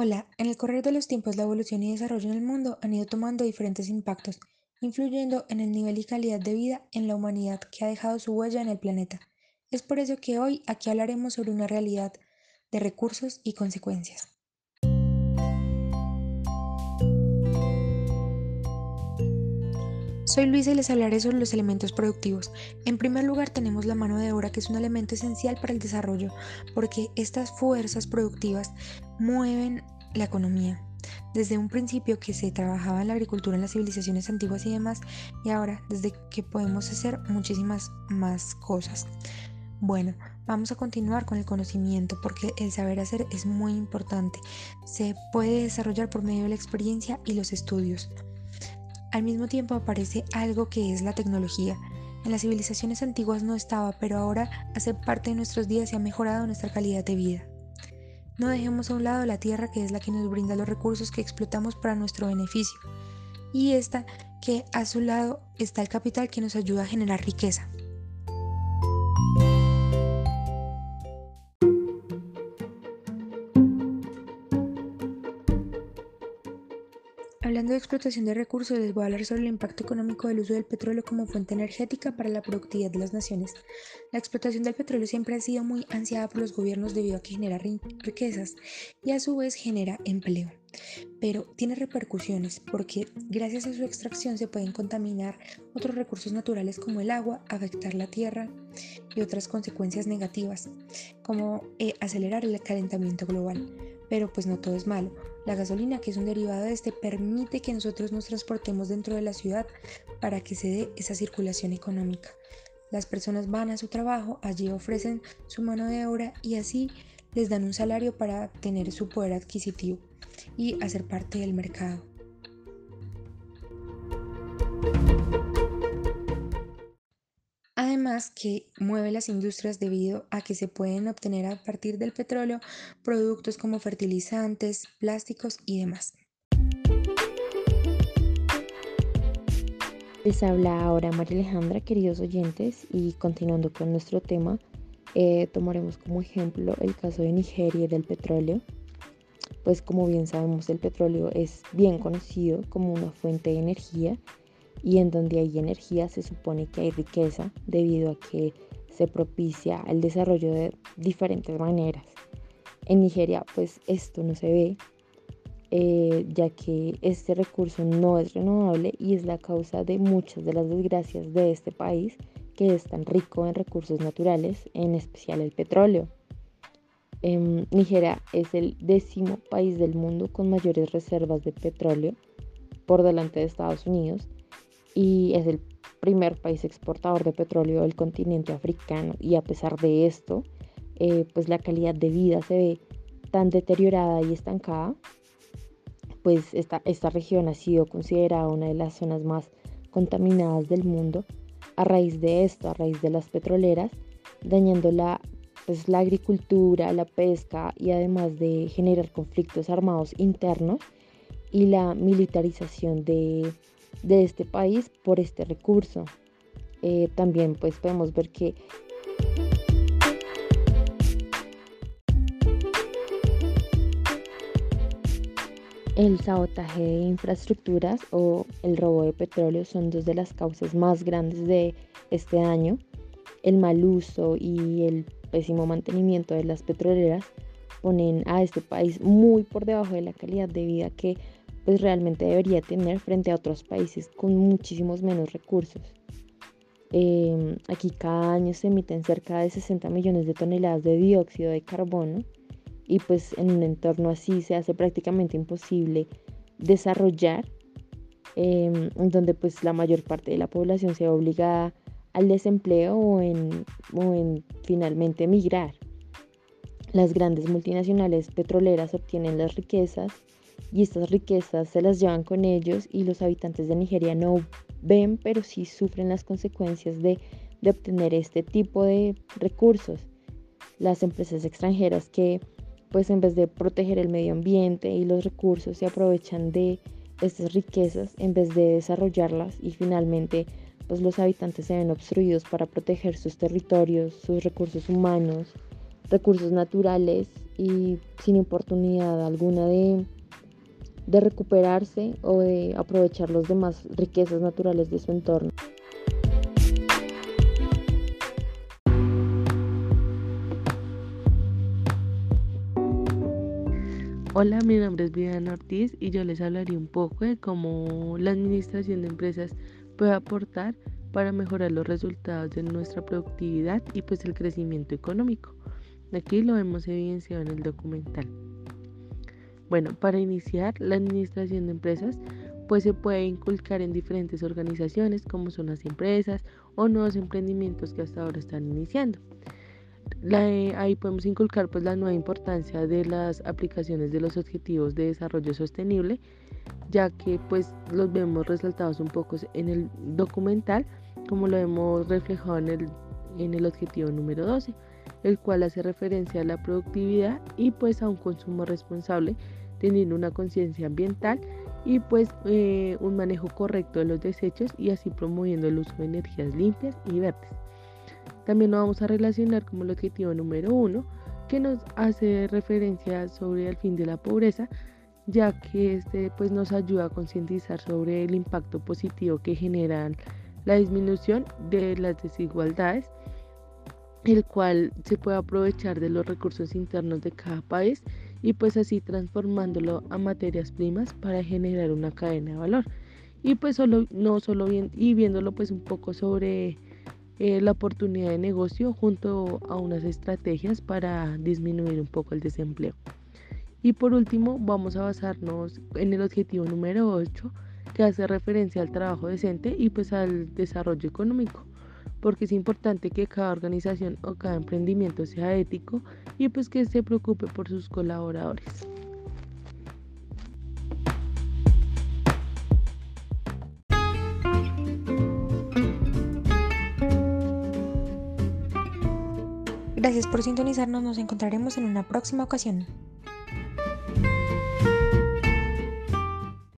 Hola, en el correr de los tiempos la evolución y desarrollo en el mundo han ido tomando diferentes impactos, influyendo en el nivel y calidad de vida en la humanidad que ha dejado su huella en el planeta. Es por ello que hoy aquí hablaremos sobre una realidad de recursos y consecuencias. Soy Luisa y les hablaré sobre los elementos productivos. En primer lugar tenemos la mano de obra que es un elemento esencial para el desarrollo porque estas fuerzas productivas mueven la economía. Desde un principio que se trabajaba en la agricultura en las civilizaciones antiguas y demás y ahora desde que podemos hacer muchísimas más cosas. Bueno, vamos a continuar con el conocimiento porque el saber hacer es muy importante. Se puede desarrollar por medio de la experiencia y los estudios. Al mismo tiempo aparece algo que es la tecnología. En las civilizaciones antiguas no estaba, pero ahora hace parte de nuestros días y ha mejorado nuestra calidad de vida. No dejemos a un lado la tierra que es la que nos brinda los recursos que explotamos para nuestro beneficio. Y esta que a su lado está el capital que nos ayuda a generar riqueza. Explotación de recursos, les voy a hablar sobre el impacto económico del uso del petróleo como fuente energética para la productividad de las naciones. La explotación del petróleo siempre ha sido muy ansiada por los gobiernos debido a que genera riquezas y a su vez genera empleo. Pero tiene repercusiones porque gracias a su extracción se pueden contaminar otros recursos naturales como el agua, afectar la tierra y otras consecuencias negativas, como eh, acelerar el calentamiento global. Pero pues no todo es malo. La gasolina, que es un derivado de este, permite que nosotros nos transportemos dentro de la ciudad para que se dé esa circulación económica. Las personas van a su trabajo, allí ofrecen su mano de obra y así les dan un salario para tener su poder adquisitivo y hacer parte del mercado. Que mueve las industrias debido a que se pueden obtener a partir del petróleo productos como fertilizantes, plásticos y demás. Les habla ahora María Alejandra, queridos oyentes, y continuando con nuestro tema, eh, tomaremos como ejemplo el caso de Nigeria y del petróleo. Pues como bien sabemos, el petróleo es bien conocido como una fuente de energía y en donde hay energía se supone que hay riqueza debido a que se propicia el desarrollo de diferentes maneras. En Nigeria pues esto no se ve eh, ya que este recurso no es renovable y es la causa de muchas de las desgracias de este país que es tan rico en recursos naturales, en especial el petróleo. Em, Nigeria es el décimo país del mundo con mayores reservas de petróleo por delante de Estados Unidos y es el primer país exportador de petróleo del continente africano. Y a pesar de esto, eh, pues la calidad de vida se ve tan deteriorada y estancada, pues esta, esta región ha sido considerada una de las zonas más contaminadas del mundo. A raíz de esto, a raíz de las petroleras, dañando la, pues, la agricultura, la pesca y además de generar conflictos armados internos y la militarización de, de este país por este recurso. Eh, también pues podemos ver que el sabotaje de infraestructuras o el robo de petróleo son dos de las causas más grandes de este año. El mal uso y el pésimo mantenimiento de las petroleras ponen a este país muy por debajo de la calidad de vida que pues realmente debería tener frente a otros países con muchísimos menos recursos. Em, aquí cada año se emiten cerca de 60 millones de toneladas de dióxido de carbono y pues en un entorno así se hace prácticamente imposible desarrollar, em, donde pues la mayor parte de la población se obliga al desempleo o en, o en finalmente emigrar. Las grandes multinacionales petroleras obtienen las riquezas y estas riquezas se las llevan con ellos y los habitantes de Nigeria no ven, pero sí sufren las consecuencias de, obtener este tipo de recursos. Las empresas extranjeras que pues en vez de proteger el medio ambiente y los recursos se aprovechan de estas riquezas en vez de desarrollarlas y finalmente pues los habitantes se ven obstruidos para proteger sus territorios, sus recursos humanos, recursos naturales y sin oportunidad alguna de, de recuperarse o de aprovechar las demás riquezas naturales de su entorno. Hola, mi nombre es Viviana Ortiz y yo les hablaré un poco de cómo la administración de empresas puede aportar para mejorar los resultados de nuestra productividad y pues el crecimiento económico. Aquí lo hemos evidenciado en el documental. Bueno, para iniciar, la administración de empresas pues se puede inculcar en diferentes organizaciones como son las empresas o nuevos emprendimientos que hasta ahora están iniciando. Eh, ahí podemos inculcar pues la nueva importancia de las aplicaciones de los objetivos de desarrollo sostenible, ya que pues los vemos resaltados un poco en el documental, como lo hemos reflejado en el, en el objetivo número 12, el cual hace referencia a la productividad y pues a un consumo responsable, teniendo una conciencia ambiental y pues eh, un manejo correcto de los desechos y así promoviendo el uso de energías limpias y verdes. También lo vamos a relacionar como el objetivo número uno, que nos hace referencia sobre el fin de la pobreza, ya que este pues nos ayuda a concientizar sobre el impacto positivo que generan la disminución de las desigualdades, el cual se puede aprovechar de los recursos internos de cada país y pues así transformándolo a materias primas para generar una cadena de valor. Y pues solo, no solo bien, y viéndolo pues un poco sobre eh, la oportunidad de negocio junto a unas estrategias para disminuir un poco el desempleo. Y por último, vamos a basarnos en el objetivo número 8, que hace referencia al trabajo decente y pues al desarrollo económico, porque es importante que cada organización o cada emprendimiento sea ético y pues que se preocupe por sus colaboradores. Gracias por sintonizarnos, nos encontraremos en una próxima ocasión.